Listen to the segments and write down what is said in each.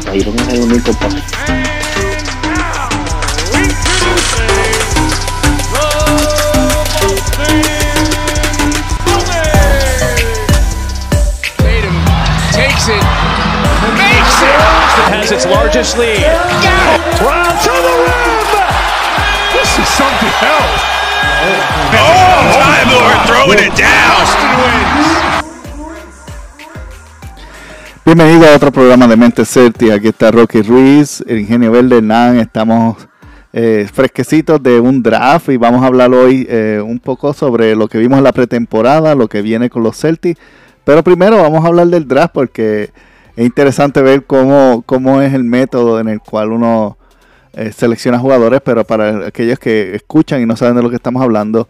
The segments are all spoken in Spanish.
papá, yo no soy el único papá. has its largest lead. Round to the rim! This is something else. Oh, oh Time Lord throwing it down. Austin wins. Bienvenido a otro programa de Mente Celtic. Aquí está Rocky Ruiz, el Ingenio Verde Hernán. Estamos eh, fresquecitos de un draft y vamos a hablar hoy eh, un poco sobre lo que vimos en la pretemporada, lo que viene con los Celtics. Pero primero vamos a hablar del draft porque es interesante ver cómo, cómo es el método en el cual uno eh, selecciona jugadores, pero para aquellos que escuchan y no saben de lo que estamos hablando,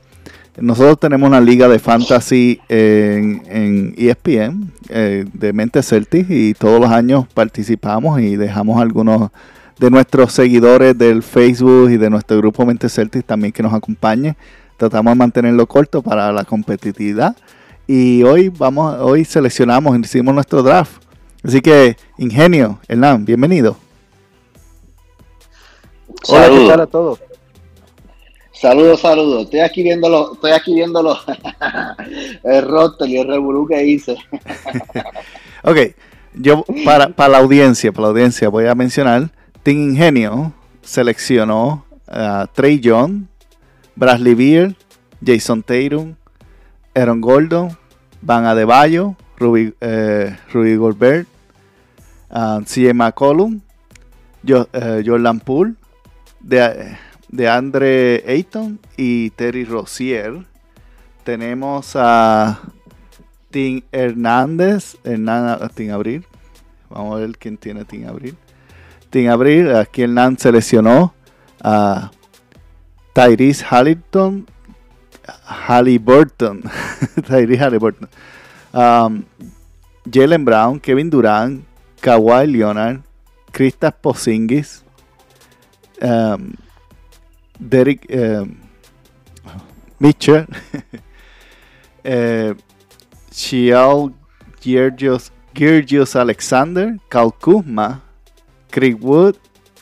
nosotros tenemos una liga de fantasy en, en ESPN eh, de Mente Celtic y todos los años participamos y dejamos algunos de nuestros seguidores del Facebook y de nuestro grupo Mente Celtic también que nos acompañen. Tratamos de mantenerlo corto para la competitividad y hoy vamos, hoy seleccionamos, hicimos nuestro draft. Así que, Ingenio, Hernán, bienvenido. Hola, ¿qué tal a todos? Saludos, saludos. Estoy aquí viéndolo, estoy aquí el roster y el revolú que hice. Ok, yo para, para la audiencia, para la audiencia voy a mencionar, Team Ingenio seleccionó a Trey John, Bradley Beal, Jason Tatum, Aaron Gordon, Van Adebayo, Ruby, eh, Ruby Goldberg, uh, CJ McCollum, eh, Jordan Poole, de, de Andre Ayton y Terry Rozier. Tenemos a Tim Hernández, Hernán, Tim Abril. Vamos a ver quién tiene Tim Abril. Tim Abril, aquí Hernán seleccionó a Tyrese Halliburton. Halliburton. Tyrese Halliburton. Um, Jalen Brown, Kevin Durant, Kawhi Leonard, Kristaps Porzingis, um, Derek um, Mitchell, eh, Georgios Alexander, Cal Kuzma, Craig Wood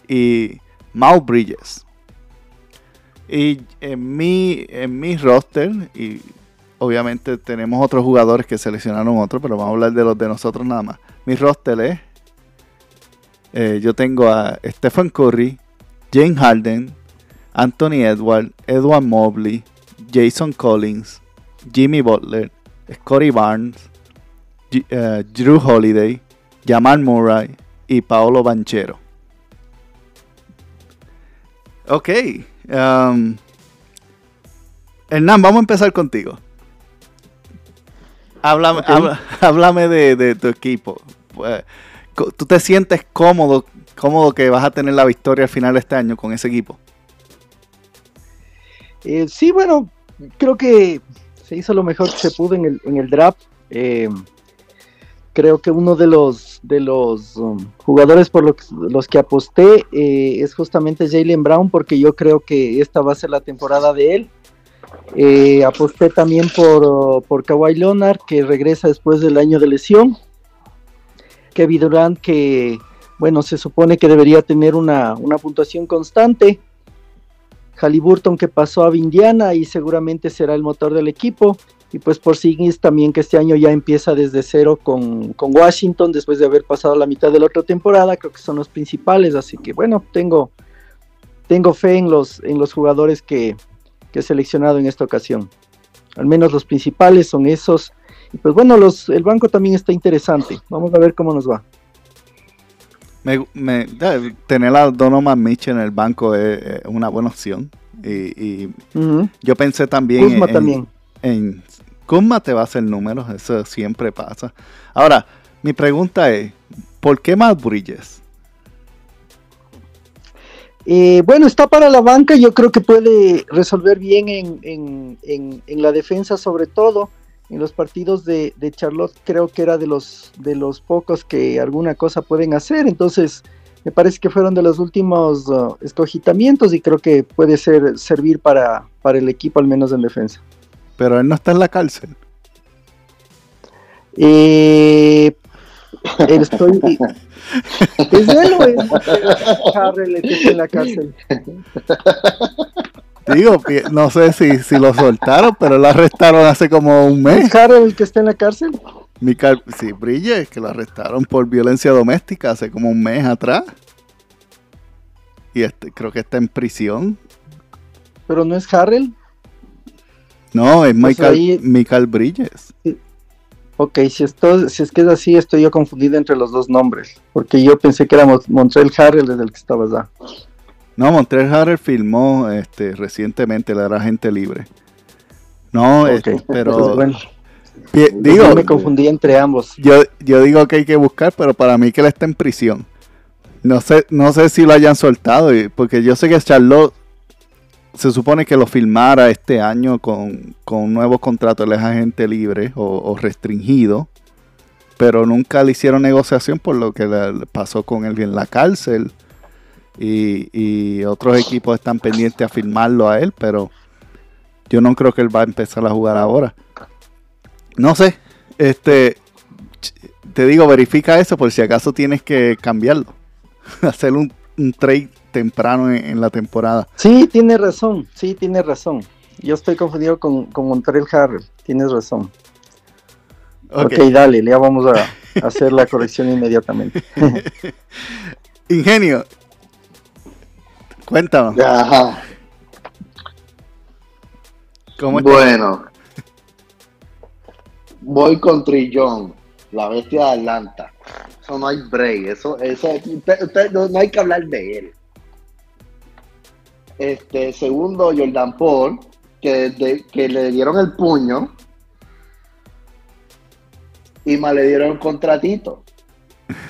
y Mal Bridges. Y en mi, en mi roster, y obviamente tenemos otros jugadores que seleccionaron otros, pero vamos a hablar de los de nosotros nada más. Mi roster es, eh, yo tengo a Stephen Curry, Jane Harden, Anthony Edward, Edward Mobley, Jason Collins, Jimmy Butler, Scotty Barnes, G- eh, Drew Holiday, Jamal Murray y Paolo Banchero. Ok. um, Hernán, vamos a empezar contigo. Háblame, habla- háblame de, de tu equipo. Pues, ¿Tú te sientes cómodo, cómodo que vas a tener la victoria al final de este año con ese equipo? Eh, sí, bueno, creo que se hizo lo mejor que se pudo en el, en el draft. Eh, creo que uno de los de los um, jugadores por los, los que aposté eh, es justamente Jalen Brown, porque yo creo que esta va a ser la temporada de él. Eh, aposté también por, uh, por Kawhi Leonard, que regresa después del año de lesión. Kevin Durant, que bueno, se supone que debería tener una, una puntuación constante. Halliburton que pasó a Indiana y seguramente será el motor del equipo. Y pues por Signis también que este año ya empieza desde cero con, con Washington después de haber pasado la mitad de la otra temporada. Creo que son los principales. Así que bueno, tengo, tengo fe en los, en los jugadores que, que he seleccionado en esta ocasión. Al menos los principales son esos. Y pues bueno, los, el banco también está interesante. Vamos a ver cómo nos va. Me, me- tener a Donovan Mitchell en el banco es, es una buena opción. Y, y yo pensé también Kuzma en, también. en Kuzma te va a hacer números, eso siempre pasa. Ahora, mi pregunta es, ¿por qué más Bridges? Eh, bueno, está para la banca, yo creo que puede resolver bien en, en- en- en la defensa sobre todo. En los partidos de, de Charlotte creo que era de los, de los pocos que alguna cosa pueden hacer, entonces me parece que fueron de los últimos uh, escogitamientos y creo que puede ser servir para, para el equipo al menos en defensa. Pero él no está en la cárcel. Eh, estoy, ¿Es él o es Harrell el que está en la cárcel? Digo, no sé si, si lo soltaron, pero lo arrestaron hace como un mes. ¿Es Harrell el que está en la cárcel? Michael, sí, Bridges, que lo arrestaron por violencia doméstica hace como un mes atrás. Y este, creo que está en prisión. ¿Pero no es Harrell? No, es Pues Michael, ahí- Michael Bridges. Ok, si, esto, si es que es así, estoy yo confundido entre los dos nombres. Porque yo pensé que era Mon- Montreal Harrell desde el que estaba allá. No, Montreal Harrell filmó este, recientemente La era gente libre. No, este, pero bueno, digo, yo me confundí entre ambos. yo, yo digo que hay que buscar, pero para mí que él está en prisión. No sé, no sé si lo hayan soltado, porque yo sé que Charlotte se supone que lo filmara este año con, con un nuevo contrato, él es agente libre o, o restringido, pero nunca le hicieron negociación por lo que le- le pasó con él en la cárcel. Y, y otros equipos están pendientes a filmarlo a él, pero yo no creo que él va a empezar a jugar ahora. No sé, este, te digo, verifica eso por si acaso tienes que cambiarlo. Hacer un, un trade temprano en, en la temporada. Sí, tiene razón, sí, tiene razón. Yo estoy confundido con, con Montreal Harrell, tienes razón. Ok. ok, dale, ya vamos a hacer la corrección inmediatamente. Ingenio, cuéntanos, Ajá. ¿cómo está? Bueno. Voy con Trillón, la bestia de Atlanta. Eso no hay break. Eso, eso, usted, usted- no, no hay que hablar de él. Este, segundo, Jordan Paul, que, que le dieron el puño y más le dieron el contratito.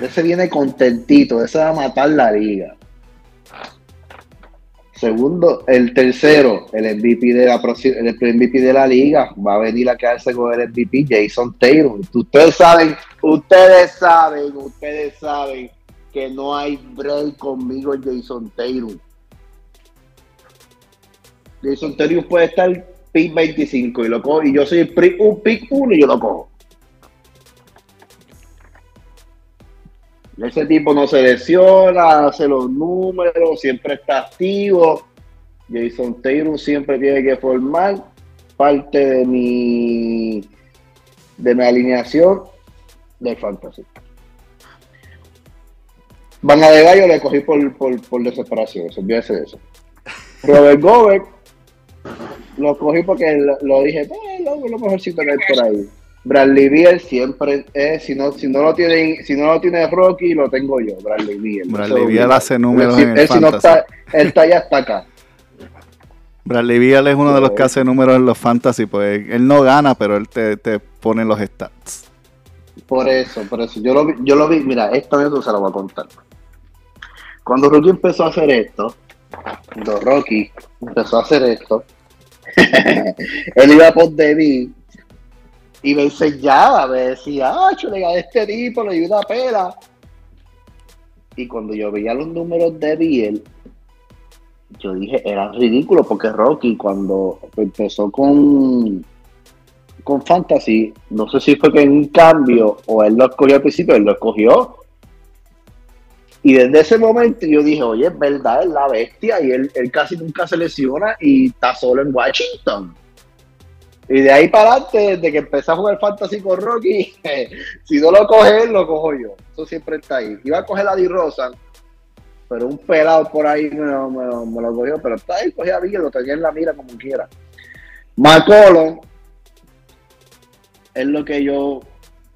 Ese viene contentito, ese va a matar la liga. Segundo, el tercero, el MVP de la el MVP de la liga, va a venir a quedarse con el MVP, Jason Taylor. Ustedes saben, ustedes saben, ustedes saben que no hay break conmigo Jason Taylor. Jason Taylor puede estar pick 25 y lo cojo, y yo soy un pick 1 y yo lo cojo. Ese tipo no se lesiona, hace los números, siempre está activo. Jason Taylor siempre tiene que formar parte de mi de mi alineación del fantasy. Van a de gallo le cogí por, por, por desesperación, se olvídese de eso. Robert Gobert lo cogí porque lo, lo dije, eh, lo, lo mejorcito que hay por ahí. Bradley Beal siempre es, si no, si no lo tiene, si no lo tiene Rocky, lo tengo yo, Bradley Beal. Bradley Beal hace números él, en el él si no fantasy. está, él está ya hasta acá. Bradley Beal es uno de los que hace números en los fantasy, pues él no gana, pero él te, te pone los stats. Por eso, por eso. Yo lo vi, yo lo vi, mira, esta vez se lo voy a contar. Cuando Rocky empezó a hacer esto, cuando Rocky empezó a hacer esto, él iba por David y me enseñaba, me decía, ah, chulega, este tipo le dio una pela. Y cuando yo veía los números de Biel, yo dije, eran ridículos porque Rocky cuando empezó con con Fantasy, no sé si fue que en un cambio o él lo escogió al principio, él lo escogió. Y desde ese momento yo dije, oye, es verdad, es la bestia y él, él casi nunca se lesiona y está solo en Washington. Y de ahí para adelante, desde que empecé a jugar Fantasy con Rocky, si no lo coge él, lo cojo yo. Eso siempre está ahí. Iba a coger a Di Rosa, pero un pelado por ahí me, lo- cogió, pero está ahí, cogía a Villa, lo tenía en la mira como quiera. McCollum es lo que yo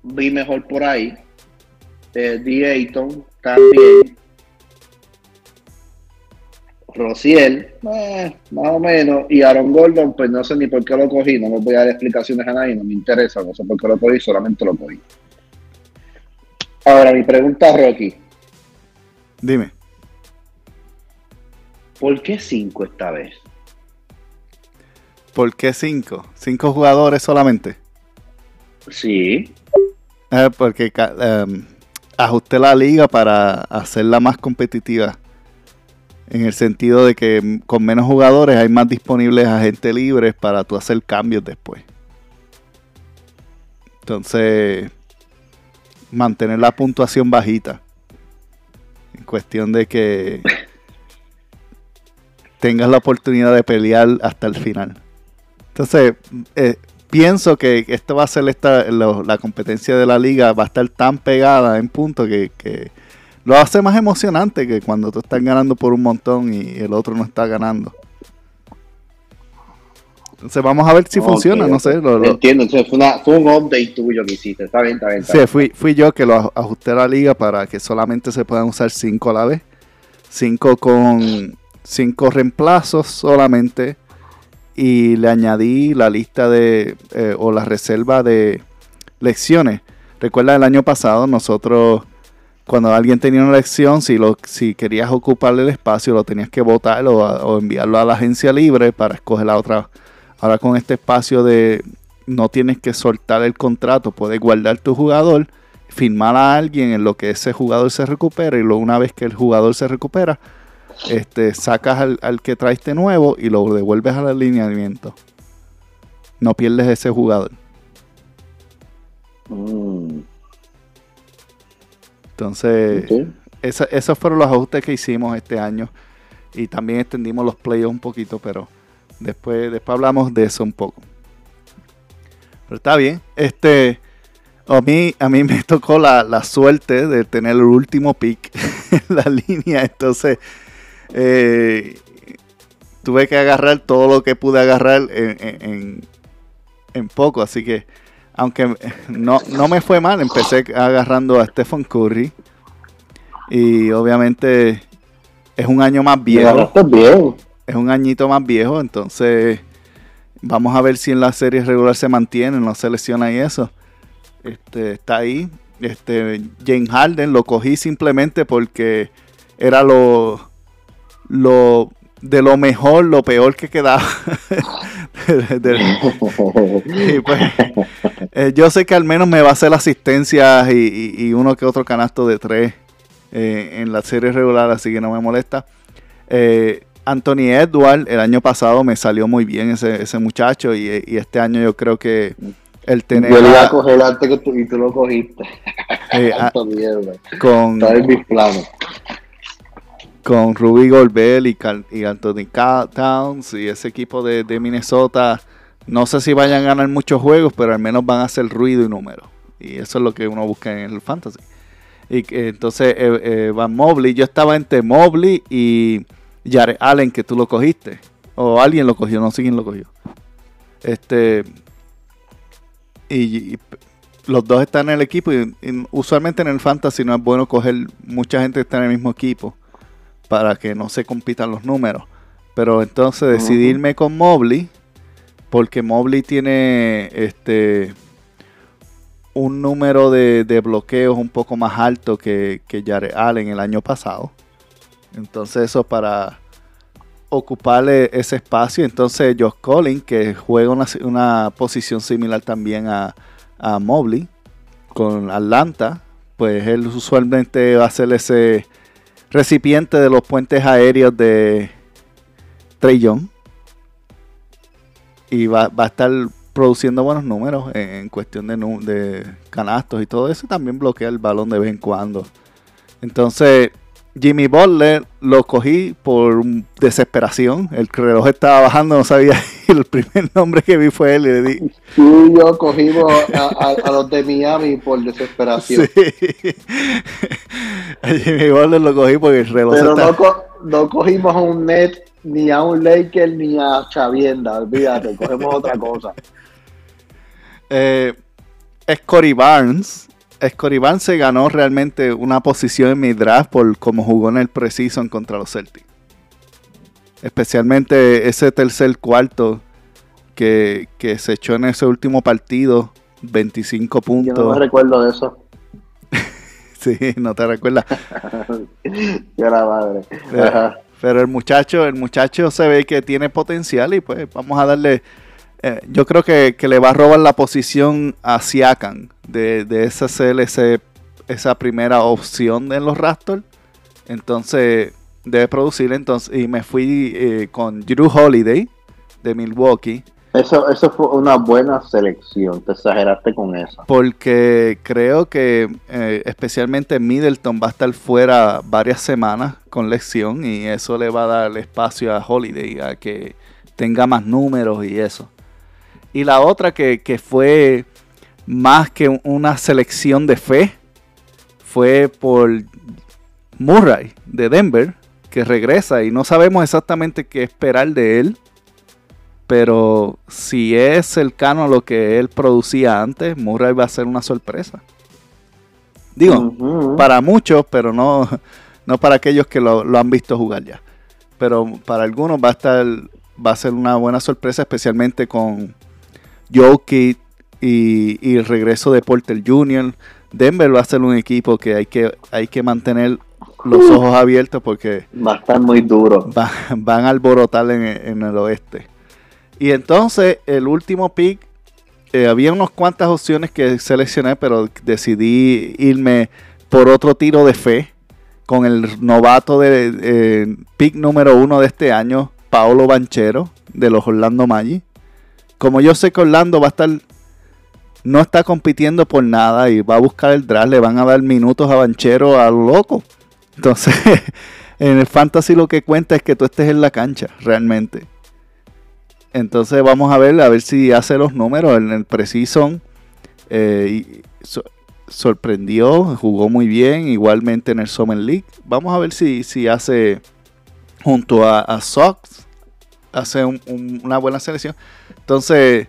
vi mejor por ahí. Eh, D. Ayton también. Rociel, eh, más o menos. Y Aaron Gordon, pues no sé ni por qué lo cogí. No me voy a dar explicaciones a nadie, no me interesa. No sé por qué lo cogí, solamente lo cogí. Ahora, mi pregunta, Rocky. Dime. ¿Por qué 5 esta vez? ¿Por qué cinco? ¿Cinco jugadores solamente? Sí. Eh, porque em, ajusté la liga para hacerla más competitiva. En el sentido de que con menos jugadores hay más disponibles agentes libres para tú hacer cambios después. Entonces, mantener la puntuación bajita. en cuestión de que tengas la oportunidad de pelear hasta el final. Entonces, eh, pienso que esto va a ser esta, la competencia de la liga, va a estar tan pegada en punto que, lo hace más emocionante que cuando tú estás ganando por un montón y el otro no está ganando. Entonces vamos a ver si funciona, no sé. Entiendo, entonces fue, un update tuyo que hiciste, está bien, está bien. sí, Fui, fui yo que lo ajusté a la liga para que solamente se puedan usar 5 a la vez. 5 con 5 reemplazos solamente y le añadí la lista de eh, o la reserva de lecciones. Recuerda el año pasado nosotros cuando alguien tenía una lección, si, lo, si querías ocuparle el espacio, lo tenías que votar o, enviarlo a la agencia libre para escoger la otra. Ahora con este espacio de no tienes que soltar el contrato, puedes guardar tu jugador, firmar a alguien en lo que ese jugador se recupera y luego una vez que el jugador se recupera, este, sacas al, que traiste nuevo y lo devuelves al alineamiento. No pierdes ese jugador. Mm. Entonces, esos fueron los ajustes que hicimos este año. Y también extendimos los playoffs un poquito, pero después, después hablamos de eso un poco. Pero está bien. Este, a mí, a mí me tocó la, la suerte de tener el último pick en la línea. Entonces, eh, tuve que agarrar todo lo que pude agarrar en, poco, así que aunque no, no, me fue mal, empecé agarrando a Stephen Curry y obviamente es un año más viejo. Es un añito más viejo, entonces vamos a ver si en la serie regular se mantiene, no se lesiona y eso. Este, está ahí. Este, James Harden lo cogí simplemente porque era lo, lo de lo mejor, lo peor que quedaba. Pues, eh, yo sé que al menos me va a hacer asistencias y, uno que otro canasto de tres eh, en la serie regular, así que no me molesta. Eh, Anthony Edward, el año pasado me salió muy bien ese, muchacho y, este año yo creo que el tener... Yo lo iba a coger antes que tú, y tú lo cogiste. Anthony Edward. Con, Está en mis planos con Ruby Goldberg y, Anthony Towns y ese equipo de, Minnesota. No sé si vayan a ganar muchos juegos, pero al menos van a hacer ruido y número. Y eso es lo que uno busca en el fantasy. Y entonces eh, eh, Van Mobley, yo estaba entre Mobley y Jared Allen, que tú lo cogiste. O alguien lo cogió, no sé quién lo cogió. Este. Y, los dos están en el equipo. Y, usualmente en el fantasy no es bueno coger mucha gente que está en el mismo equipo para que no se compitan los números. Pero entonces decidirme con Mobley, porque Mobley tiene este un número de, bloqueos un poco más alto que, que Jared Allen el año pasado. Entonces eso para ocuparle ese espacio. Entonces Josh Collins, que juega una, una posición similar también a, a Mobley con Atlanta, pues él usualmente va a hacer ese recipiente de los puentes aéreos de Trey. Y va, a estar produciendo buenos números en, cuestión de, de, canastos y todo eso. También bloquea el balón de vez en cuando. Entonces, Jimmy Butler lo cogí por desesperación. El reloj estaba bajando, no sabía. El primer nombre que vi fue él y le di. Tú y yo cogimos a, los de Miami por desesperación. Sí. A Jimmy Butler lo cogí porque el reloj Pero no, no cogimos a un Net, ni a un Laker, ni a Chavienda. Olvídate, cogemos otra cosa. Eh, Scotty Barnes Scotty se ganó realmente una posición en mi draft por cómo jugó en el Precision contra los Celtics. Especialmente ese tercer cuarto que, se echó en ese último partido, 25 puntos. Yo no me recuerdo de eso. sí, no te recuerdas. Yo la madre. Pero, el muchacho, el muchacho se ve que tiene potencial y pues vamos a darle eh, yo creo que, le va a robar la posición a Siakam de, de esa CLC, esa primera opción en los Raptors. Entonces debe producir. Entonces, y me fui eh, con Drew Holiday de Milwaukee. Eso, eso fue una buena selección, te exageraste con eso. Porque creo que eh, especialmente Middleton va a estar fuera varias semanas con lección y eso le va a dar espacio a Holiday a que tenga más números y eso. Y la otra que, que fue más que una selección de fe fue por Murray de Denver, que regresa y no sabemos exactamente qué esperar de él. Pero si es cercano a lo que él producía antes, Murray va a ser una sorpresa. Digo, para muchos, pero no, no para aquellos que lo, lo han visto jugar ya. Pero para algunos va a estar, va a ser una buena sorpresa, especialmente con Jokic y, y el regreso de Porter Jr. Denver va a ser un equipo que hay que, hay que mantener los ojos abiertos porque Va a estar muy duro. va- van a alborotar en, en el oeste. Y entonces el último pick, eh, había unas cuantas opciones que seleccioné, pero decidí irme por otro tiro de fe con el novato de eh, pick número uno de este año, Paolo Banchero, de los Orlando Magic. Como yo sé que Orlando va a estar, no está compitiendo por nada y va a buscar el draft, le van a dar minutos a Banchero a lo loco. Entonces, en el fantasy lo que cuenta es que tú estés en la cancha, realmente. Entonces vamos a ver, a ver si hace los números en el Precision. eh, sorprendió, jugó muy bien, igualmente en el Summer League. Vamos a ver si, si hace junto a, Sox, hace un- un- una buena selección. Entonces,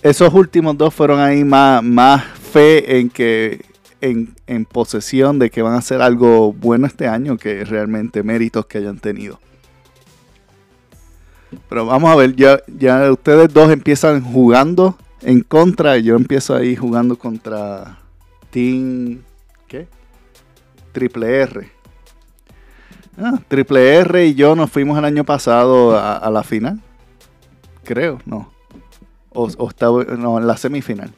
esos últimos dos fueron ahí más, más fe en que en, posesión de que van a hacer algo bueno este año que realmente méritos que hayan tenido. Pero vamos a ver, ya, ya ustedes dos empiezan jugando en contra y yo empiezo ahí jugando contra Team ¿qué? Triple R. Ah, Triple R y yo nos fuimos el año pasado a la final. Creo, no. O, estaba no, en la semifinal.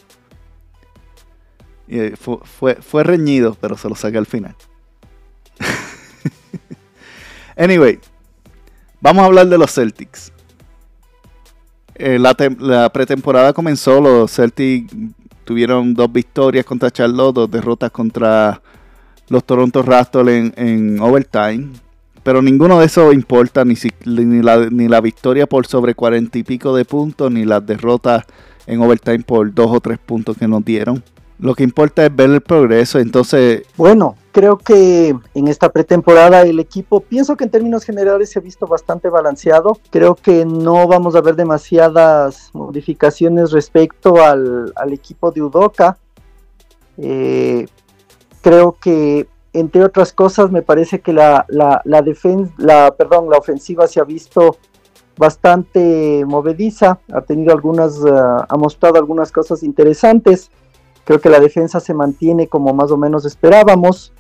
Y eh, fue, fue, fue reñido, pero se lo saqué al final. anyway, vamos a hablar de los Celtics. Eh, la, la pretemporada comenzó, los Celtics tuvieron dos victorias contra Charlotte, dos derrotas contra los Toronto Raptors en, en overtime. Pero ninguno de esos importa, ni, si- ni, la, ni la victoria por sobre cuarenta y pico de puntos, ni las derrotas en overtime por dos o tres puntos que nos dieron. Lo que importa es ver el progreso. Entonces, Bueno, creo que en esta pretemporada el equipo, pienso que en términos generales se ha visto bastante balanceado. Creo que no vamos a ver demasiadas modificaciones respecto al, al equipo de Udoca. Eh, creo que entre otras cosas me parece que la, la, la defen- la, perdón, la ofensiva se ha visto bastante movediza, ha tenido algunas, eh, ha mostrado algunas cosas interesantes. Creo que la defensa se mantiene como más o menos esperábamos.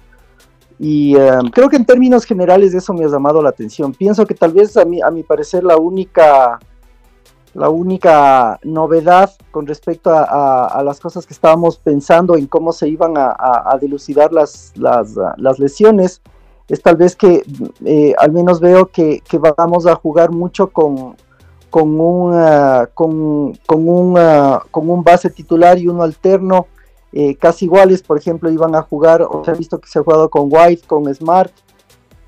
Y eh, creo que en términos generales eso me ha llamado la atención. Pienso que tal vez a mi, a mi parecer la única, la única novedad con respecto a, las cosas que estábamos pensando en cómo se iban a, dilucidar las, lesiones es tal vez que eh, al menos veo que, vamos a jugar mucho un, ah, con, un, base titular y uno alterno eh, casi iguales, por ejemplo, iban a jugar, o se ha visto que se ha jugado con White, con Smart,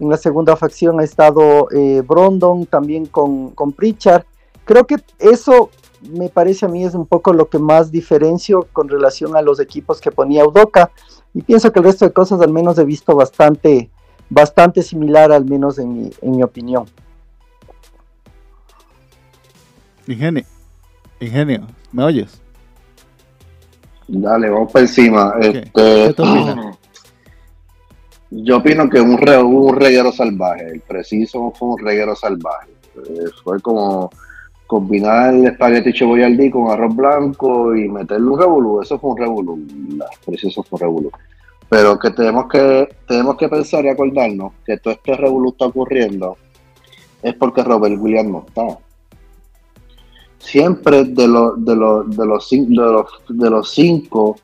en la segunda facción ha estado eh, Brondon, también con, con Pritchard. Creo que eso me parece a mí es un poco lo que más diferencio con relación a los equipos que ponía Udoca, y pienso que el resto de cosas al menos he visto bastante, bastante similar, al menos en mi, en mi opinión. ingenio, ingenio, ¿me oyes? Dale, vamos por encima. Este, ¿Qué tú opinas? Yo opino que un, re- hubo un reguero salvaje. El preciso fue un reguero salvaje. Eh, fue como combinar el espagueti chevollardí con arroz blanco y meterle un revolú. Eso fue un revolú. La preciso fue un revolú. Pero que tenemos que tenemos que pensar y acordarnos que todo este revolú está ocurriendo es porque Robert Williams no está. Siempre de los de los de los de los de los cinco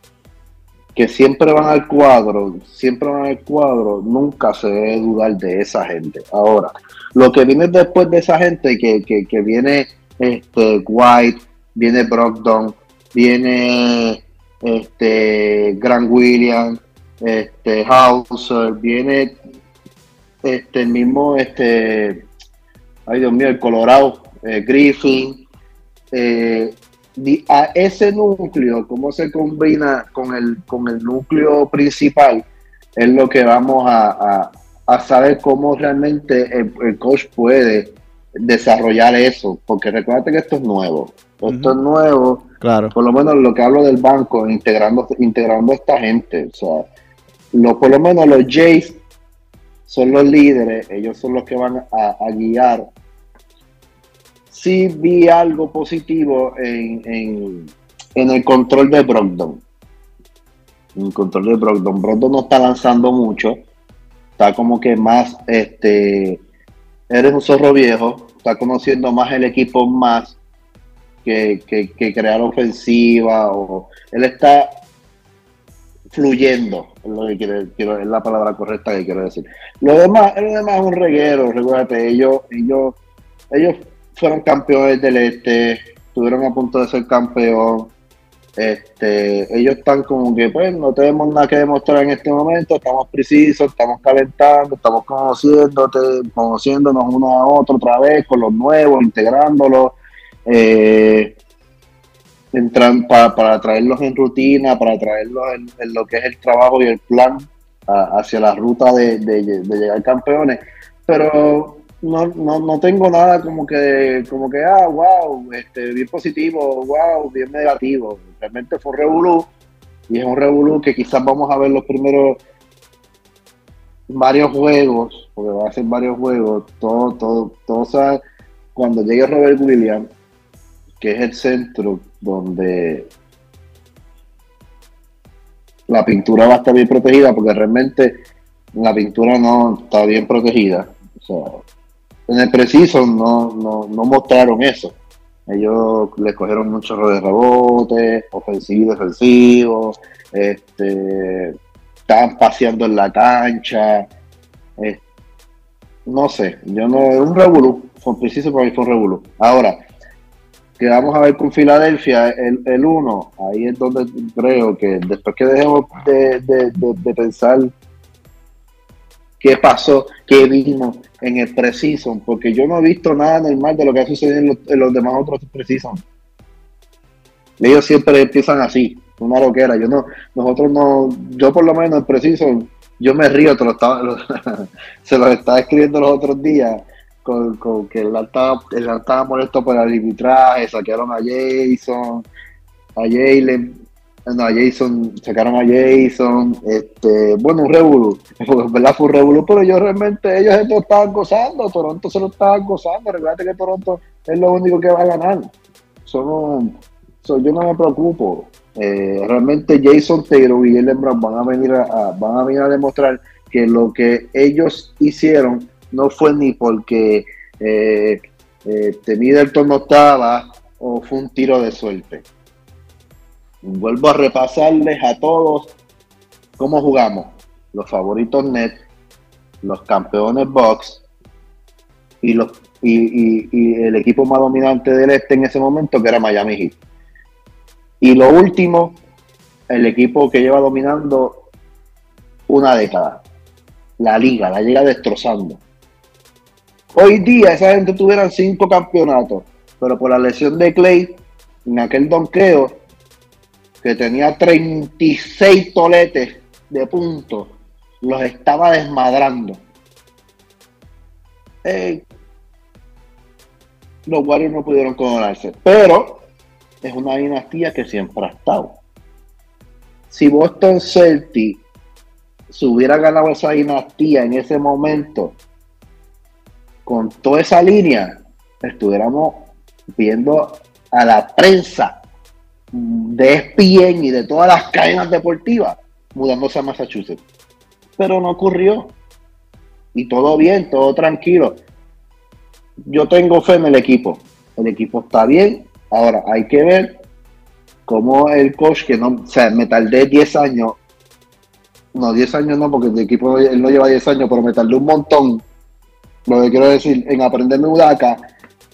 que siempre van al cuadro, siempre van al cuadro, nunca se debe dudar de esa gente. Ahora, lo que viene después de esa gente, que, que, que viene este, White, viene Brogdon, viene este, Grant Williams, este, Hauser, viene este, el mismo, este, ay Dios mío, el Colorado, eh, Griffin. Eh, a ese núcleo, cómo se combina con el, con el núcleo principal, es lo que vamos a, saber cómo realmente el, coach puede desarrollar eso, porque recuerda que esto es nuevo, esto es nuevo, claro. por lo menos lo que hablo del banco, integrando, integrando a esta gente, o sea, lo, por lo menos los Jays son los líderes, ellos son los que van a, guiar. Sí vi algo positivo en, el control de Brogdon. En el control de Brogdon. Brogdon no está lanzando mucho. Está como que más, este, eres un zorro viejo. Está conociendo más el equipo más que, que crear ofensiva. O, él está fluyendo, es lo que quiero, es la palabra correcta que quiero decir. Lo demás, lo demás es un reguero, recuérdate, ellos, ellos, ellos fueron campeones del este, estuvieron a punto de ser campeón. Este, ellos están como que pues no tenemos nada que demostrar en este momento, estamos precisos, estamos calentando, estamos conociéndote, conociéndonos uno a otro otra vez con los nuevos, integrándolos. Eh, entran para, para traerlos en rutina, para traerlos en, lo que es el trabajo y el plan hacia la ruta de, llegar campeones. Pero no, no, no, tengo nada como que, como que, ah, wow, este, bien positivo, wow, bien negativo. Realmente fue un revolú y es un revolú que quizás vamos a ver los primeros varios juegos, porque va a ser varios juegos, todo, todo, todo, cuando llegue Robert Williams, que es el centro donde la pintura va a estar bien protegida, porque realmente la pintura no está bien protegida. O sea, en el preciso no, no, mostraron eso. Ellos les cogieron muchos de rebote, ofensivo, defensivo, este, estaban paseando en la cancha. no sé, yo no, un revolú, fue preciso para mí fue un revolú. Ahora, que vamos a ver con Filadelfia, el, el uno, ahí es donde creo que después que dejemos de, pensar qué pasó, qué vimos en el Precision, porque yo no he visto nada normal de lo que ha sucedido en los, demás otros Precision. Ellos siempre empiezan así, una loquera. Yo no, nosotros no, yo por lo menos en Precision, yo me río, te lo estaba, se los estaba escribiendo los otros días con, que el estaba, estaba molesto por el arbitraje, saquearon a Jason, a Jalen, no, a Jason, sacaron a Jason, este, bueno, un revolú, ¿verdad? Fue un revolú, pero yo realmente, ellos lo estaban gozando, Toronto se lo estaban gozando, recuerda que Toronto es lo único que va a ganar, son, yo no me preocupo, eh, realmente Jason Taylor y Jalen Brown van a venir a, van a venir a demostrar que lo que ellos hicieron no fue ni porque eh, eh, Middleton no estaba o fue un tiro de suerte. Vuelvo a repasarles a todos cómo jugamos. Los favoritos net, los campeones box y, los, y, el equipo más dominante del este en ese momento que era Miami Heat. Y lo último, el equipo que lleva dominando una década. La liga, la liga destrozando. Hoy día esa gente tuvieran cinco campeonatos, pero por la lesión de Clay, en aquel donqueo, que tenía 36 toletes de puntos, los estaba desmadrando. los Warriors no pudieron coronarse, pero es una dinastía que siempre ha estado. Si Boston Celtics se hubiera ganado esa dinastía en ese momento, con toda esa línea estuviéramos viendo a la prensa de ESPN y de todas las cadenas deportivas mudándose a Massachusetts. Pero no ocurrió. Y todo bien, todo tranquilo. Yo tengo fe en el equipo. El equipo está bien. Ahora hay que ver cómo el coach, que no, o sea, me tardé 10 años. No, 10 años no, porque el equipo él no lleva 10 años, pero me tardé un montón lo que quiero decir, en aprenderme Udaka,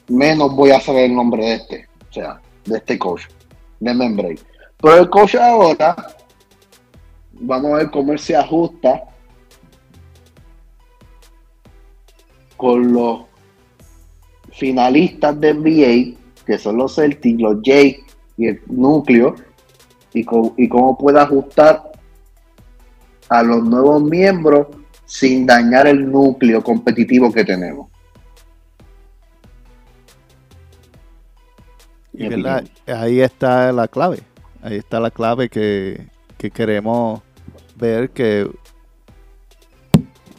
menos voy a saber el nombre de este, o sea, de este coach, de Membray. Pero el coach ahora, vamos a ver cómo él se ajusta con los finalistas de NBA, que son los Celtics, los Jake y el núcleo, y, y cómo puede ajustar a los nuevos miembros sin dañar el núcleo competitivo que tenemos. Y ahí está la clave. Ahí está la clave que, queremos ver que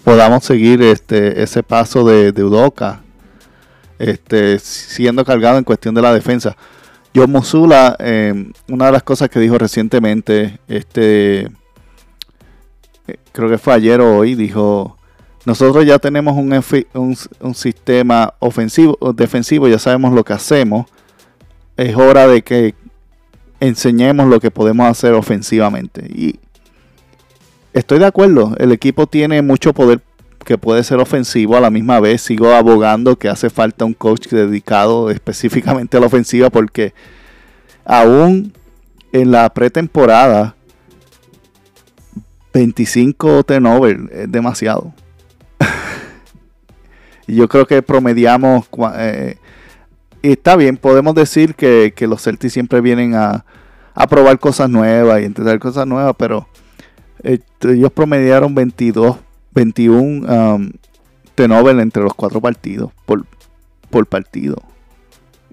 podamos seguir este ese paso de, de este, siendo cargado en cuestión de la defensa. Yo Musula, em, una de las cosas que dijo recientemente, este, eh, creo que fue ayer o hoy, dijo, nosotros ya tenemos un, un, sistema ofensivo, defensivo, ya sabemos lo que hacemos, es hora de que enseñemos lo que podemos hacer ofensivamente. Y estoy de acuerdo, el equipo tiene mucho poder que puede ser ofensivo, a la misma vez sigo abogando que hace falta un coach dedicado específicamente a la ofensiva porque aún en la pretemporada 25 turnovers es demasiado. yo creo que promediamos eh, y está bien, podemos decir que, los Celtics siempre vienen a, probar cosas nuevas y intentar cosas nuevas, pero eh, ellos promediaron 22 21 um, entre los cuatro partidos por, partido.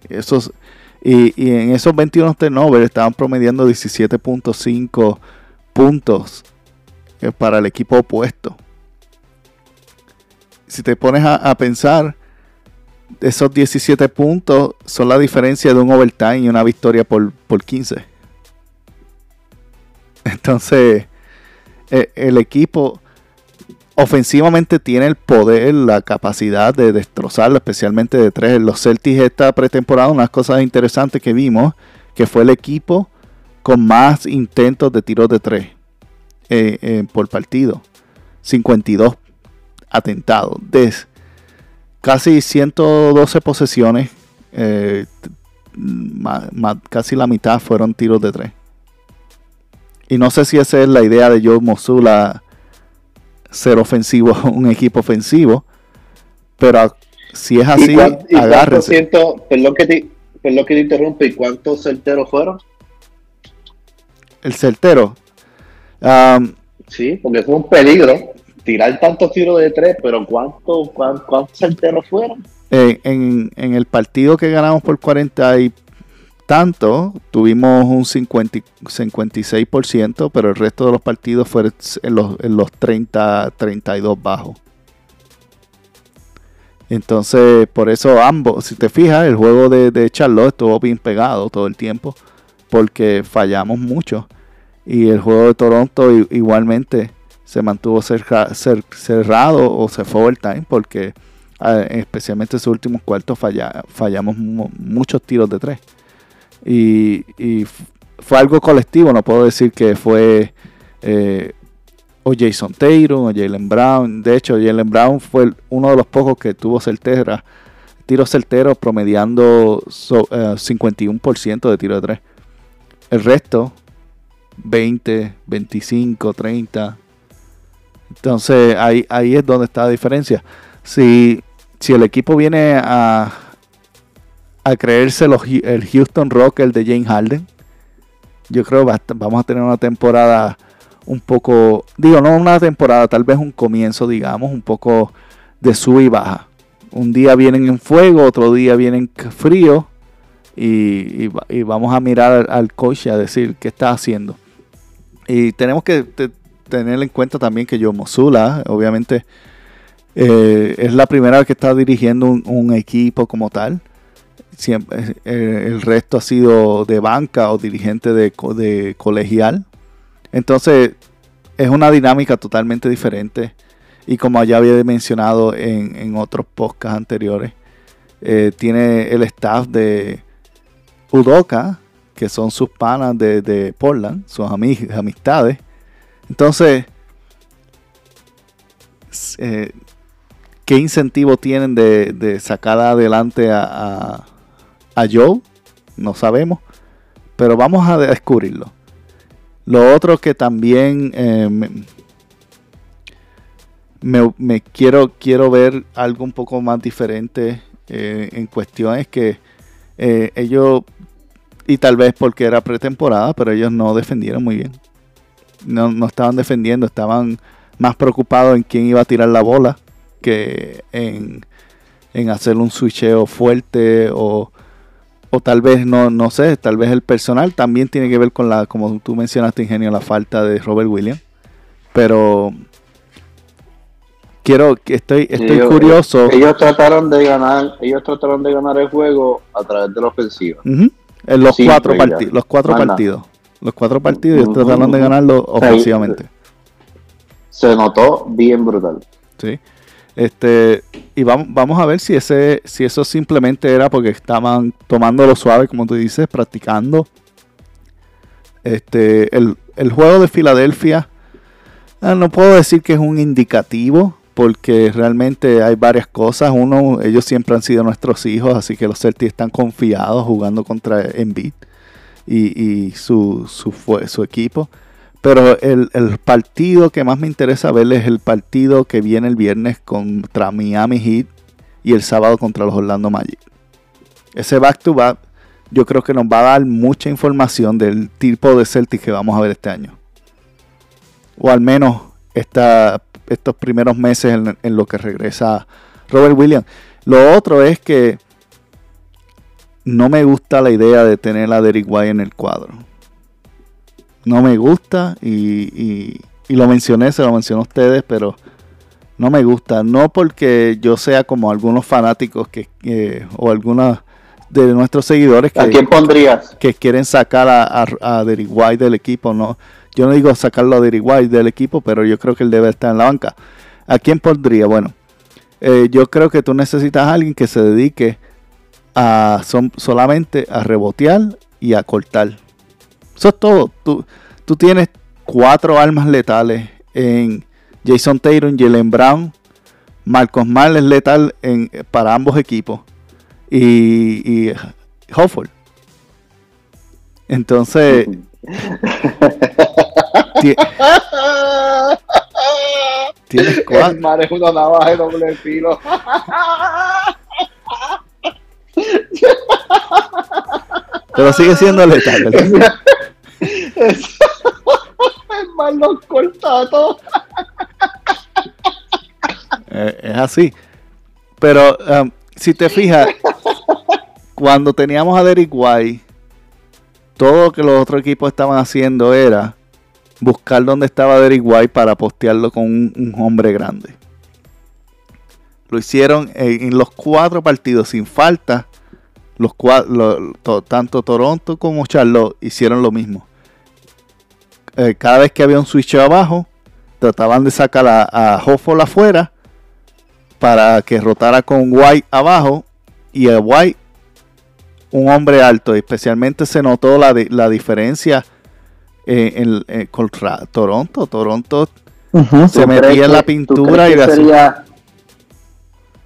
Esos, y, en esos 21 turnovers estaban promediando 17.5 puntos eh, para el equipo opuesto. Si te pones a, pensar, esos 17 puntos son la diferencia de un overtime y una victoria por, por 15. Entonces, eh, el equipo ofensivamente tiene el poder, la capacidad de destrozarlo, especialmente de tres. Los Celtics esta pretemporada, unas cosas interesantes que vimos, que fue el equipo con más intentos de tiros de tres eh, eh, por partido. 52 atentados. Casi 112 posesiones, eh, casi la mitad fueron tiros de tres. Y no sé si esa es la idea de Joe Mosula ser ofensivo, un equipo ofensivo. Pero si es así, ¿Y, agárrense. perdón que, te, perdón que te interrumpe, ¿y cuántos certeros fueron? El certero. sí, porque fue un peligro tirar tantos tiros de tres, pero ¿cuántos cuánto, certeros fueron? en, en, el partido que ganamos por 40 y tanto, tuvimos un 50, 56%, pero el resto de los partidos fueron en los, en los 30, 32 bajos. Entonces, por eso ambos, si te fijas, el juego de, de Charlotte estuvo bien pegado todo el tiempo, porque fallamos mucho. Y el juego de Toronto igualmente se mantuvo cerrado o se fue overtime, porque ah, especialmente en sus últimos cuartos fallamos muchos tiros de tres. Y, fue algo colectivo, no puedo decir que fue eh, o Jason Taylor o Jalen Brown. De hecho, Jalen Brown fue uno de los pocos que tuvo certera, tiros certeros promediando 51% eh, de tiro de tres. El resto, 20, 25, 30. Entonces ahí, ahí es donde está la diferencia. Si, si el equipo viene a, a creerse el Houston Rockets de James Harden. Yo creo que vamos a tener una temporada un poco, digo, no una temporada, tal vez un comienzo, digamos, un poco de sub y baja. Un día vienen en fuego, otro día vienen frío y, vamos a mirar al, coach y a decir qué está haciendo. Y tenemos que tener en cuenta también que yo Mosula, obviamente, eh, es la primera vez que está dirigiendo un equipo como tal eh, el resto ha sido de banca o dirigente de, de, colegial. Entonces es una dinámica totalmente diferente. Y como ya había mencionado en, otros podcasts anteriores, eh, tiene el staff de Udoka, que son sus panas de, Portland, sus amistades. Entonces, eh, qué incentivo tienen de, sacar adelante a, Joe, no sabemos, pero vamos a descubrirlo. Lo otro que también eh, me, quiero, quiero ver algo un poco más diferente eh, en cuestión es que eh, ellos, y tal vez porque era pretemporada, pero ellos no defendieron muy bien. No, no estaban defendiendo, estaban más preocupados en quién iba a tirar la bola que en, en hacer un switcheo fuerte o, o tal vez, no, no sé, tal vez el personal también tiene que ver con la, como tú mencionaste, Ingenio, la falta de Robert Williams. Pero quiero, estoy, estoy Ellos- curioso. Ellos trataron de ganar, ellos trataron de ganar el juego a través de la ofensiva. En los cuatro pues los cuatro partidos, los cuatro partidos ellos trataron de ganarlo ofensivamente. Se notó bien brutal. Sí. Este, y vamos, vamos a ver si ese, si eso simplemente era porque estaban tomándolo suave, como tú dices, practicando. Este, el, el juego de Filadelfia, ah, no puedo decir que es un indicativo, porque realmente hay varias cosas. Uno, ellos siempre han sido nuestros hijos, así que los Celtics están confiados jugando contra Embiid y, su, su, su equipo. Pero el, el partido que más me interesa ver es el partido que viene el viernes contra Miami Heat y el sábado contra los Orlando Magic. Ese back to back yo creo que nos va a dar mucha información del tipo de Celtics que vamos a ver este año. O al menos esta, estos primeros meses en, en lo que regresa Robert Williams. Lo otro es que no me gusta la idea de tener a Derek White en el cuadro no me gusta y, y- y lo mencioné, se lo mencionó a ustedes, pero no me gusta. No porque yo sea como algunos fanáticos que, o algunos de nuestros seguidores ¿A que, quién pondrías? que quieren sacar a, a, a Derrick White del equipo. No, yo no digo sacarlo a Derrick White del equipo, pero yo creo que él debe estar en la banca. ¿A quién pondría? Bueno, eh, yo creo que tú necesitas a alguien que se dedique a son, solamente a rebotear y a cortar. Eso es todo. Tú, tú tienes cuatro armas letales en Jason Tatum, Jalen Brown, Marcos Mal es letal en, para ambos equipos y, y Hofford. Entonces, ti- tienes cuatro. El mar es una navaja de doble filo. Pero sigue siendo letal. ¿verdad? el mar los. Eh, es así. Pero um, si te fijas, cuando teníamos a Derek White, todo lo que los otros equipos estaban haciendo era buscar dónde estaba Derek White para postearlo con un, un hombre grande. Lo hicieron en, en los cuatro partidos sin falta. Los cua- lo- to- tanto Toronto como Charlotte hicieron lo mismo. Eh, cada vez que había un switch abajo, trataban de sacar a, a Hofford afuera para que rotara con White abajo y a White un hombre alto. Especialmente se notó la, la diferencia eh, en, eh, contra Toronto. Toronto se ¿Tú metía en la pintura y sería,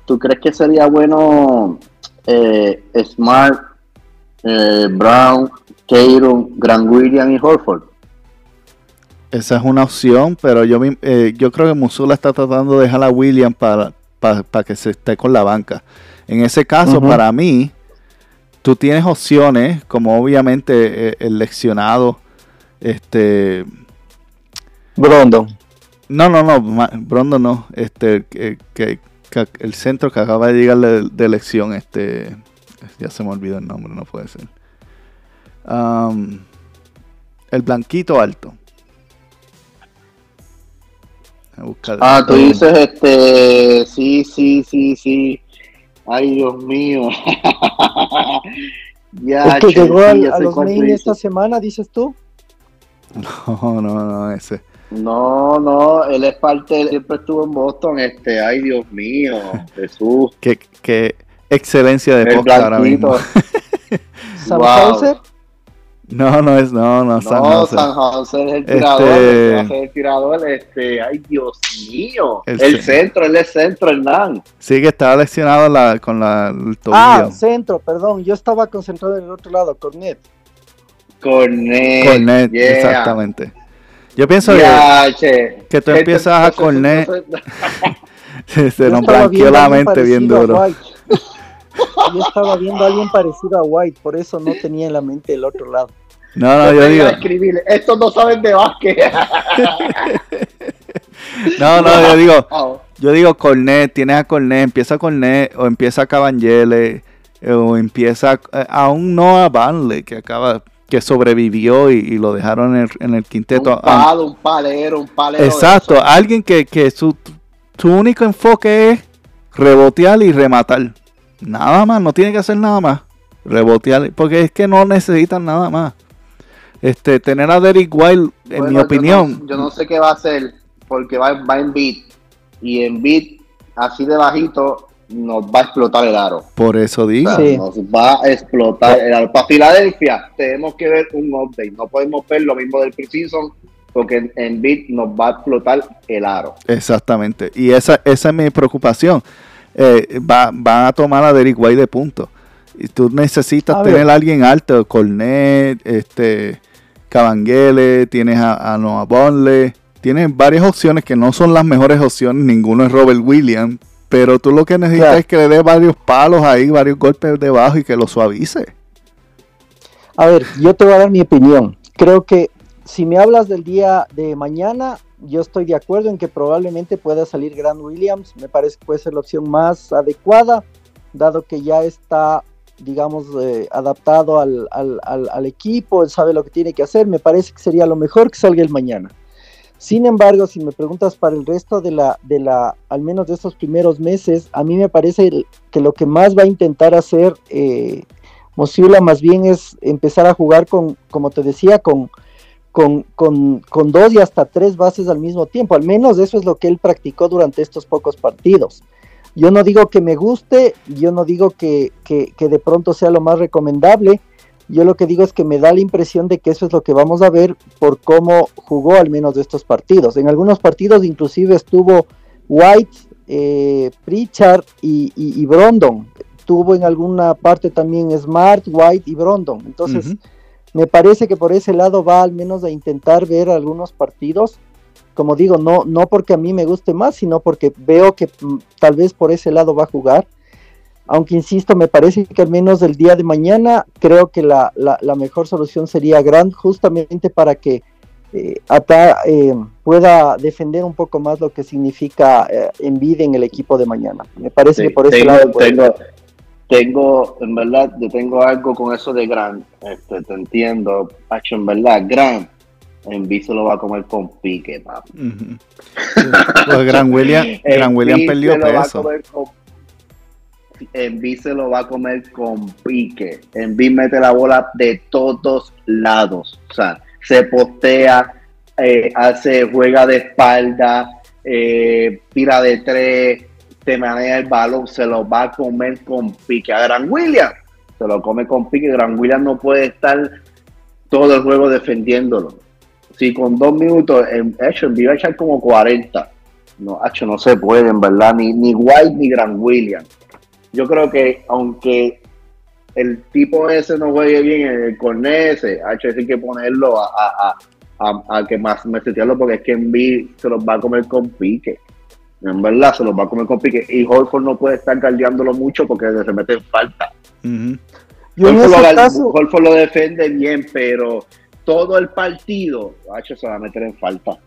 ¿Tú crees que sería bueno eh, Smart, eh, Brown, Tatum, Grant William y Horford? Esa es una opción, pero yo, eh, yo creo que Musula está tratando de dejar a William para, para, para que se esté con la banca. En ese caso, para mí, tú tienes opciones, como obviamente eh, el leccionado, este, Brondon. no, no, no, ma- Brondo no, este, que el centro que acaba de llegar de, de elección, este, ya se me olvidó el nombre, no puede ser. Am, el blanquito alto. Voy a buscar- Ah, tú dices, este, sí, sí, sí, sí. Ay, Dios mío. ya, El que che, llegó sí, al- ya a los main esta semana, dices tú. No, no, no, ese. No, no, él es parte, él siempre estuvo en Boston, este, ay, Dios mío, Jesús. Qué, qué excelencia de podcast ahora mismo. blanquito. Sam Wow. Hauser. No, no es, no, no, San No, José. San José es el Este- tirador, ser el tirador, este, ay Dios mío, El el, ce- centro, él es centro, Hernán. Sí, que estaba lesionado la, con la, el tobillo. Ah, centro, perdón. Yo estaba concentrado en el otro lado, Cornet. Cornet. Cornet, yeah. exactamente. Yo pienso Ya, che. que tú empiezas a que se nos blanqueó a la mente bien a duro. Yo estaba viendo a alguien parecido a White, por eso no tenía en la mente el otro lado. No, no, yo digo, a estos no saben de básquet. no, no, yo digo, Oh, yo digo Cornet, tienes a Cornet, empieza Cornet o empieza Cabangele eh, o empieza eh, aún no a Banley que acaba que sobrevivió y, y lo dejaron en el, en el quinteto. un palo, un palero, un palero. Exacto, alguien que, que su, su único enfoque es rebotear y rematar. Nada más, no tiene que hacer nada más. Rebotear, porque es que no necesitan nada más. Este, tener a Derek White, en Bueno, mi yo opinión, no- Yo no, sé qué va a hacer, porque va, va en beat. Y en beat, así de bajito, nos va a explotar el aro. por eso digo. O sea, Sí. Nos va a explotar el aro. Para Filadelfia, tenemos que ver un update. No podemos ver lo mismo del preseason, porque en, en beat nos va a explotar el aro. Exactamente. Y esa, esa es mi preocupación. Eh, va, van a tomar a Derek White de punto. Y tú necesitas A tener a alguien alto, Cornet, este, Cabangele, tienes a, a Noah Bonle, tienes varias opciones que no son las mejores opciones, ninguno es Robert Williams, pero tú lo que necesitas Claro. es que le dé varios palos ahí, varios golpes debajo y que lo suavice. A ver, yo te voy a dar mi opinión. Creo que si me hablas del día de mañana, yo estoy de acuerdo en que probablemente pueda salir Grant Williams. Me parece que puede ser la opción más adecuada, dado que ya está, digamos, eh, adaptado al, al- al- al equipo, él sabe lo que tiene que hacer. Me parece que sería lo mejor que salga el mañana. Sin embargo, si me preguntas para el resto de la, de la, al menos de estos primeros meses, a mí me parece que lo que más va a intentar hacer eh, más bien es empezar a jugar con, como te decía, con, con, con, con dos y hasta tres bases al mismo tiempo. Al menos eso es lo que él practicó durante estos pocos partidos. Yo no digo que me guste, yo no digo que, que, que de pronto sea lo más recomendable. Yo lo que digo es que me da la impresión de que eso es lo que vamos a ver por cómo jugó al menos de estos partidos. En algunos partidos inclusive estuvo White, eh, Pritchard y, y- y Brondon. Tuvo en alguna parte también Smart, White y Brondon. Entonces, me parece que por ese lado va al menos a intentar ver algunos partidos. Como digo, no, no porque a mí me guste más, sino porque veo que mm, tal vez por ese lado va a jugar. Aunque insisto, me parece que al menos el día de mañana creo que la, la- la mejor solución sería Grant justamente para que eh, ata- eh, pueda defender un poco más lo que significa eh, Embiid en el equipo de mañana. Me parece Sí, que por ese tengo, lado tengo, tengo, en verdad, yo tengo algo con eso de Grant. Este, te entiendo, Pacho, en verdad, Grant. En se lo va a comer con pique, papi. Pues Gran William, Gran William perdió se lo va a peso. comer con- Embiid se lo va a comer con pique. Embiid mete la bola de todos lados. O sea, se postea, eh, hace, juega de espalda, eh, tira de tres, te maneja el balón, se lo va a comer con pique. A Gran William se lo come con pique. Gran William no puede estar todo el juego defendiéndolo. Si con dos minutos, en hecho, en vivo a echar como 40. No, hecho, no se puede, en verdad, ni, ni White ni Gran William. Yo creo que aunque el tipo ese no juegue bien en el cornet ese, hecho, hay que ponerlo a, a, a, a, a que más me setearlo porque es que en se los va a comer con pique. En verdad, se los va a comer con pique. Y Holford no puede estar guardiándolo mucho porque se mete en falta. En Horford, ese lo, caso, Horford lo defiende bien, pero todo el partido, hacho, se va a meter en falta.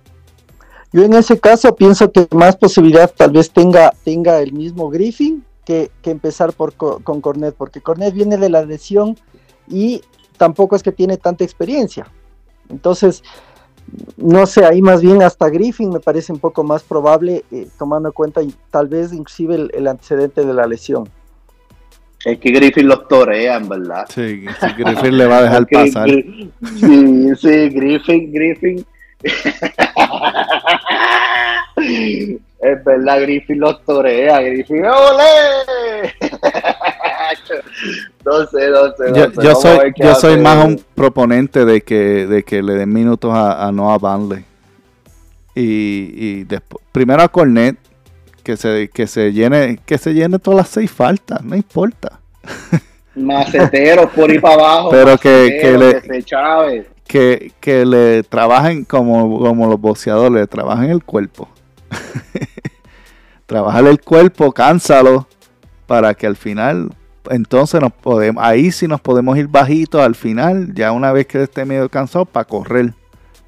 Yo en ese caso pienso que más posibilidad tal vez tenga, tenga el mismo Griffin que, que empezar por, co- con Cornet, porque Cornet viene de la lesión y tampoco es que tiene tanta experiencia. Entonces, no sé, ahí más bien hasta Griffin me parece un poco más probable, eh, tomando en cuenta y tal vez inclusive el, el antecedente de la lesión. Es que Griffin los torea, en verdad. Sí, sí, Griffin le va a dejar pasar. Sí, sí, Griffin, Griffin. es verdad, Griffin los torea. Griffin, ¡ole! No sé, no sé. no Yo, sé. soy, yo soy más un proponente de que, de que le den minutos a, a Noah Banley. Y, y después, primero a Cornet, que se, que se llene, que se llene todas las seis faltas, no importa. Maceteros por ahí para abajo. Pero que- que le- que se chave. Que, que le trabajen como, como los boxeadores, le trabajen el cuerpo. Trabajar el cuerpo, cánsalo, para que al final, entonces nos podemos, ahí sí nos podemos ir bajitos al final, ya una vez que esté medio cansado, para correr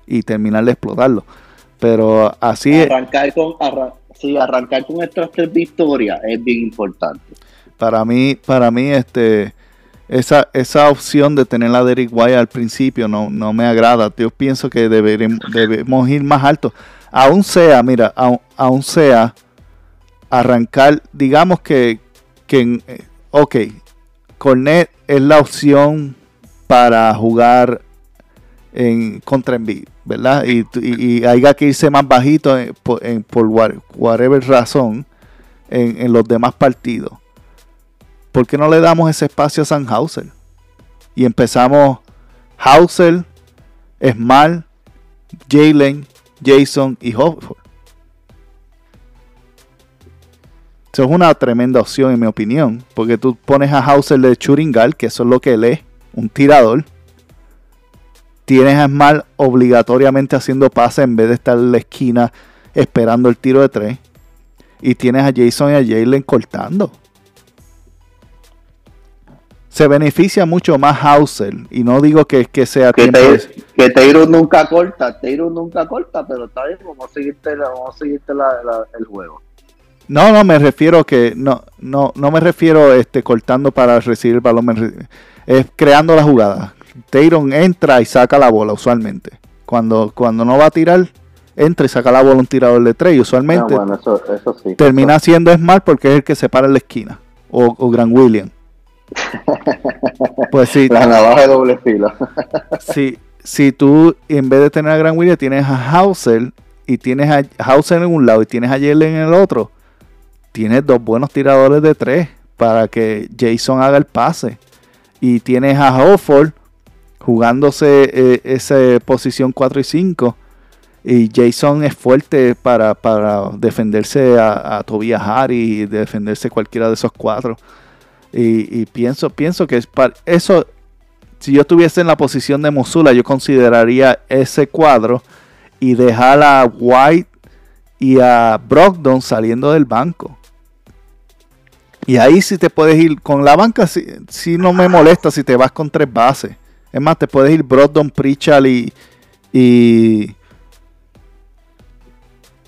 y terminar de explotarlo. Pero así es. Arrancar con, arran- sí, arrancar con estas tres victorias es bien importante. para mí, para mí, este, esa, esa opción de tener a Derek White al principio no, no me agrada. Yo pienso que deberemos, debemos ir más alto. Aún sea, mira, aún, sea arrancar, digamos que, que eh, ok, Cornet es la opción para jugar en contra Embiid, ¿verdad? Y, y, haya que irse más bajito en- por, whatever razón en, en los demás partidos. ¿Por qué no le damos ese espacio a San Hauser? Y empezamos Hauser, Smart, Jalen, Jason y Hofford. Eso es una tremenda opción en mi opinión, porque tú pones a Hauser de Churingal, que eso es lo que él es, un tirador. Tienes a Smart obligatoriamente haciendo pases en vez de estar en la esquina esperando el tiro de tres. Y tienes a Jason y a Jalen cortando. Se beneficia mucho más Hauser. Y no digo que, que sea Que, tiempo de- te, que Teiro nunca corta, Teiro nunca corta, pero está bien, vamos a seguirte, vamos a seguirte la- la- el juego. No, no, me refiero que no, no, no me refiero este cortando para recibir el balón, es creando la jugada. Tayron entra y saca la bola usualmente. Cuando, cuando no va a tirar, entra y saca la bola un tirador de tres y Ah, usualmente bueno, eso, eso sí. termina siendo Smart porque es el que se para en la esquina. O, o Gran William. Pues sí, La navaja de doble filo. si, si tú en vez de tener a Gran William tienes a Hauser y tienes a Hauser en un lado y tienes a Jalen en el otro, tienes dos buenos tiradores de tres para que Jason haga el pase. Y tienes a Hofford jugándose eh, esa posición 4 y 5. Y Jason es fuerte para, para defenderse a, a Tobias Harris y defenderse cualquiera de esos cuatro. Y, pienso, pienso que es para eso si yo estuviese en la posición de Musula, yo consideraría ese cuadro y dejar a White y a Brogdon saliendo del banco. Y ahí sí te puedes ir con la banca, si, si no me molesta si te vas con tres bases. Es más, te puedes ir Brogdon, Pritchard y, y,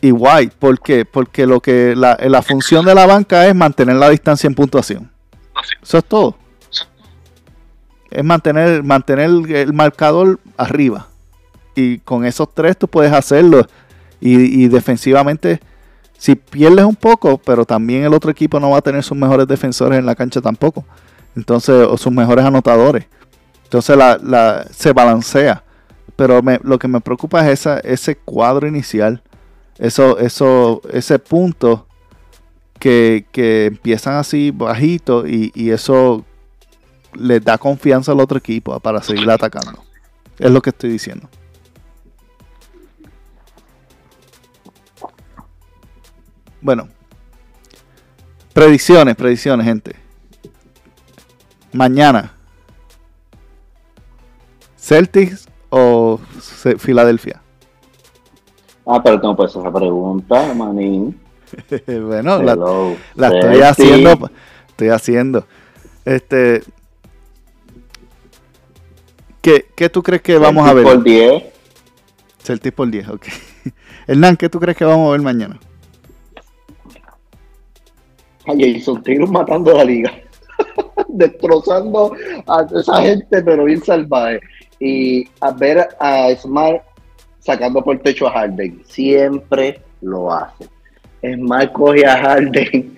y White. ¿Por? Porque lo que la función de la banca es mantener la distancia en puntuación. Eso es todo es mantener, mantener el, el marcador arriba. Y con esos tres tú puedes hacerlo. Y, y defensivamente, si pierdes un poco, pero también el otro equipo no va a tener sus mejores defensores en la cancha tampoco. Entonces, o sus mejores anotadores. Entonces la, la- se balancea. Pero me- lo que me preocupa es esa, ese cuadro inicial. Eso, eso, ese punto que, que empiezan así bajito y, y eso les da confianza al otro equipo para seguir atacando. Es lo que estoy diciendo. Bueno. Predicciones, predicciones, gente. Mañana. Celtics o Filadelfia. Ah, pero tú no puedes hacer esa pregunta, manín. bueno, la, Hello. la estoy Celtic. haciendo. Estoy haciendo. Este. ¿Qué, qué tú crees que vamos a Celtic ver? Por 10. Celtics por 10, ok. Hernán, ¿qué tú crees que vamos a ver mañana? A Jason Taylor matando la liga. Destrozando a esa gente, pero bien salvaje. Y a ver a Smart sacando por el techo a Harden. Siempre lo hace. Smart coge a Harden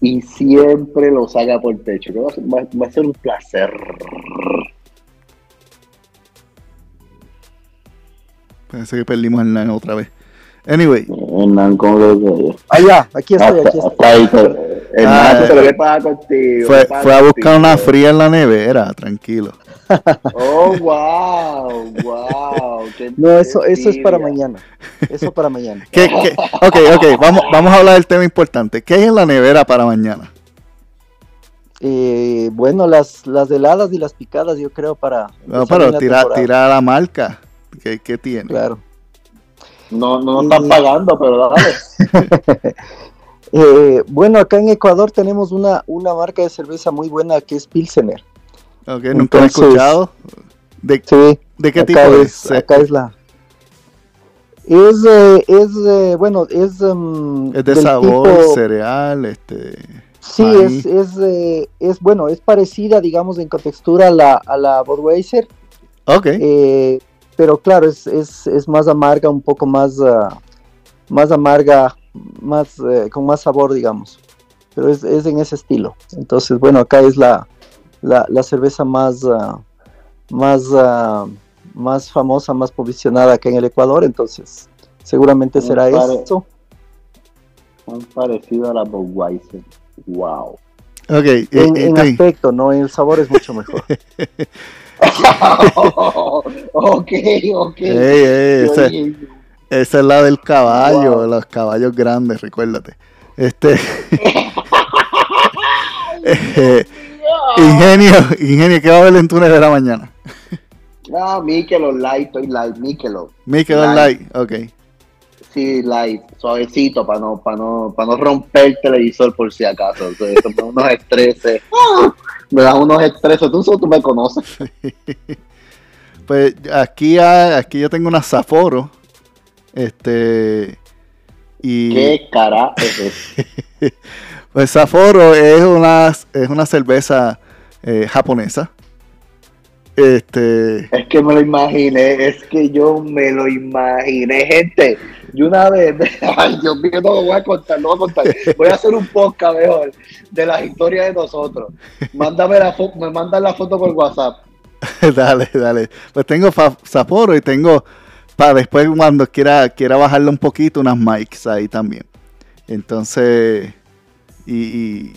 y siempre lo saca por el techo. Creo que Va, va a ser un placer. Parece que perdimos a Hernán otra vez. Anyway, Hernán, ¿cómo lo que Allá, aquí estoy, aquí estoy. hasta ahí Ah, pero ¿qué pasa contigo? Fue, ¿Qué pasa fue a buscar contigo? una fría en la nevera, tranquilo. Oh, wow, wow. qué No, eso, eso es para mañana. Eso para mañana. ¿Qué, qué? Ok, ok, vamos, vamos a hablar del tema importante. ¿Qué hay en la nevera para mañana? Eh, bueno, las, las heladas y las picadas, yo creo, para. No, pero la tira, temporada. tira a la marca. ¿Qué, qué tiene? Claro. No, no están pagando, pero dale. Eh, bueno, acá en Ecuador tenemos una, una marca de cerveza muy buena que es Pilsener. Ok, nunca lo he Entonces- escuchado. ¿De, Sí, de qué tipo es, es? acá es la. Es, eh, es eh, bueno, es. em, ¿Es de sabor, tipo- cereal, este... Sí, maíz? es, es, eh, es bueno, es parecida, digamos, en contextura a la, a la Budweiser, Ok, eh, pero claro, es, es, es más amarga, un poco más, ah, más amarga, más, eh, con más sabor, digamos. Pero es, es en ese estilo. Entonces, bueno, acá es la, la, la cerveza más, ah, más, ah, más famosa, más posicionada acá en el Ecuador, entonces seguramente Me será pare- esto. Muy parecido a la Budweiser. Wow. ok. y- En, aspecto, ¿no? En el sabor es mucho mejor. ok, ok. Esa, es la del caballo, Wow. los caballos grandes, recuérdate. Este... Eh, ingenio, ingenio, ¿qué va a haber en tu nevera mañana? Ah, Michelob Light, estoy light, Michelob. Mikel Light. Ok. Sí, light, suavecito para no, para no, para no romper el televisor por si acaso. Me da unos estreses. Me da unos estreses. Tú, tú me conoces. Pues aquí, aquí yo tengo una Sapporo. Este. Y. ¿Qué cara es? Pues Sapporo es una, es una cerveza eh, japonesa. Este. Es que me lo imaginé, es que yo me lo imaginé, gente. Y una vez, ay Dios mío, no lo voy a contar, no voy a contar. Voy a hacer un podcast mejor de las historias de nosotros. Mándame la foto, me mandan la foto por WhatsApp. dale, dale. Pues tengo Sapporo y tengo. Para después, cuando quiera, quiera bajarle un poquito, unas mics ahí también. Entonces. Y, y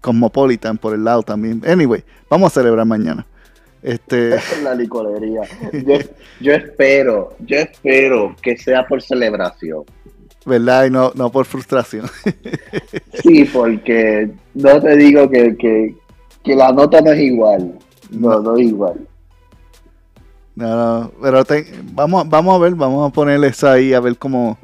Cosmopolitan por el lado también. Anyway, vamos a celebrar mañana. Este. La licorería. Yo, yo espero, yo espero que sea por celebración. ¿Verdad? Y no, no por frustración. Sí, porque no te digo que, que, que la nota no es igual. No, no es igual. No, no, pero te- vamos, vamos a ver, vamos a ponerle esa ahí a ver cómo,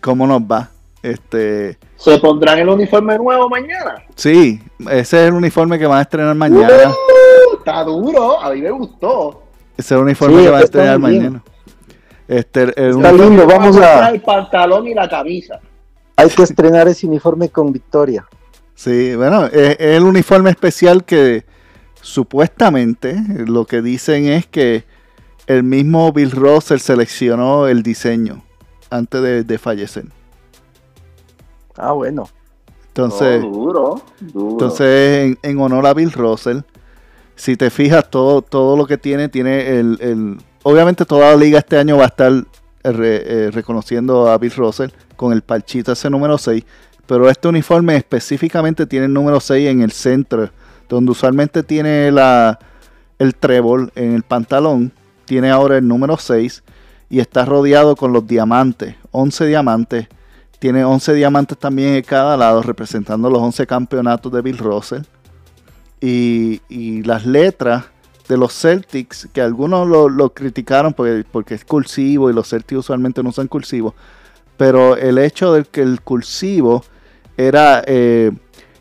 cómo nos va. Este, ¿Se pondrán el uniforme nuevo mañana? sí, ese es el uniforme que van a estrenar mañana. Uh, está duro, a mí me gustó. Ese es el uniforme Sí, que van a estrenar mañana. Este, el Está uniforme- lindo, vamos a. El pantalón y la camisa. Hay que estrenar ese uniforme con victoria. sí, bueno, es, es el uniforme especial que supuestamente lo que dicen es que el mismo Bill Russell seleccionó el diseño antes de, de fallecer. Ah, bueno. Entonces, Oh, duro, duro. Entonces, en, en honor a Bill Russell, si te fijas, todo, todo lo que tiene, tiene el, el- Obviamente toda la liga este año va a estar eh, re- eh, reconociendo a Bill Russell con el parchito ese número 6, pero este uniforme específicamente tiene el número 6 en el centro, donde usualmente tiene la, el trébol en el pantalón, tiene ahora el número 6 y está rodeado con los diamantes, 11 diamantes. Tiene 11 diamantes también en cada lado, representando los 11 campeonatos de Bill Russell. Y, las letras de los Celtics, que algunos lo, lo criticaron porque, porque es cursivo y los Celtics usualmente no usan cursivo. Pero el hecho de que el cursivo era eh,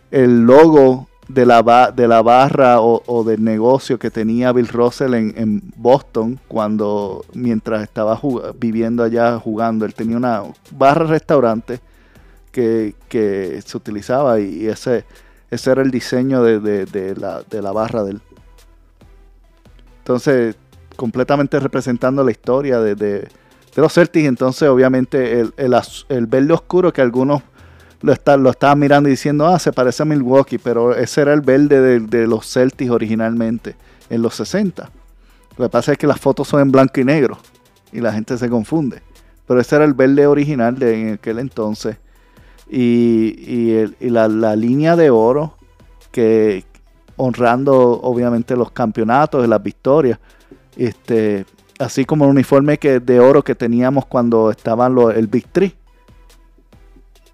el logo de la, ba- de la barra o, o del negocio que tenía Bill Russell en, en Boston cuando mientras estaba viviendo allá jugando. Él tenía una barra restaurante que, que se utilizaba y, ese, ese era el diseño de, de- de la, de la barra de él. Entonces, completamente representando la historia de, de- de los Celtics. Entonces, obviamente, el, el el verde oscuro que algunos lo, está- lo mirando y diciendo, ah, se parece a Milwaukee, pero ese era el verde de, de los Celtics originalmente, en los 60. Lo que pasa es que las fotos son en blanco y negro y la gente se confunde. Pero ese era el verde original de aquel entonces. y, y el- y la, la línea de oro que honrando obviamente los campeonatos, las victorias, este, así como el uniforme que, de oro que teníamos cuando estaban los, el Big Three,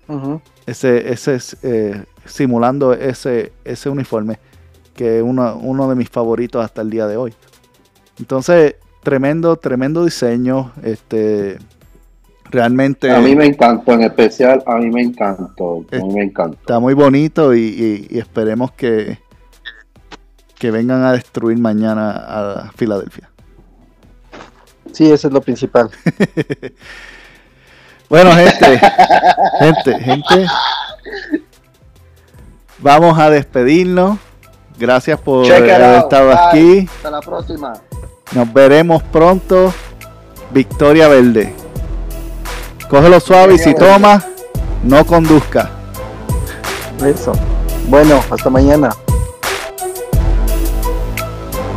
Ujú. Ese, ese es, eh, simulando ese, ese uniforme, que es uno, uno de mis favoritos hasta el día de hoy. Entonces, tremendo, tremendo diseño, este, realmente... A mí me encantó, en especial, a mí me encantó. A mí me encantó. Está muy bonito y, y- y esperemos que, que vengan a destruir mañana a Filadelfia. Sí, eso es lo principal. Bueno, gente, gente, gente. Vamos a despedirnos. Gracias por Check haber estado Bye. aquí. Hasta la próxima. Nos veremos pronto. Victoria Verde. Cógelo suave y si Verde. tomas, no conduzca. Eso. Bueno, hasta mañana.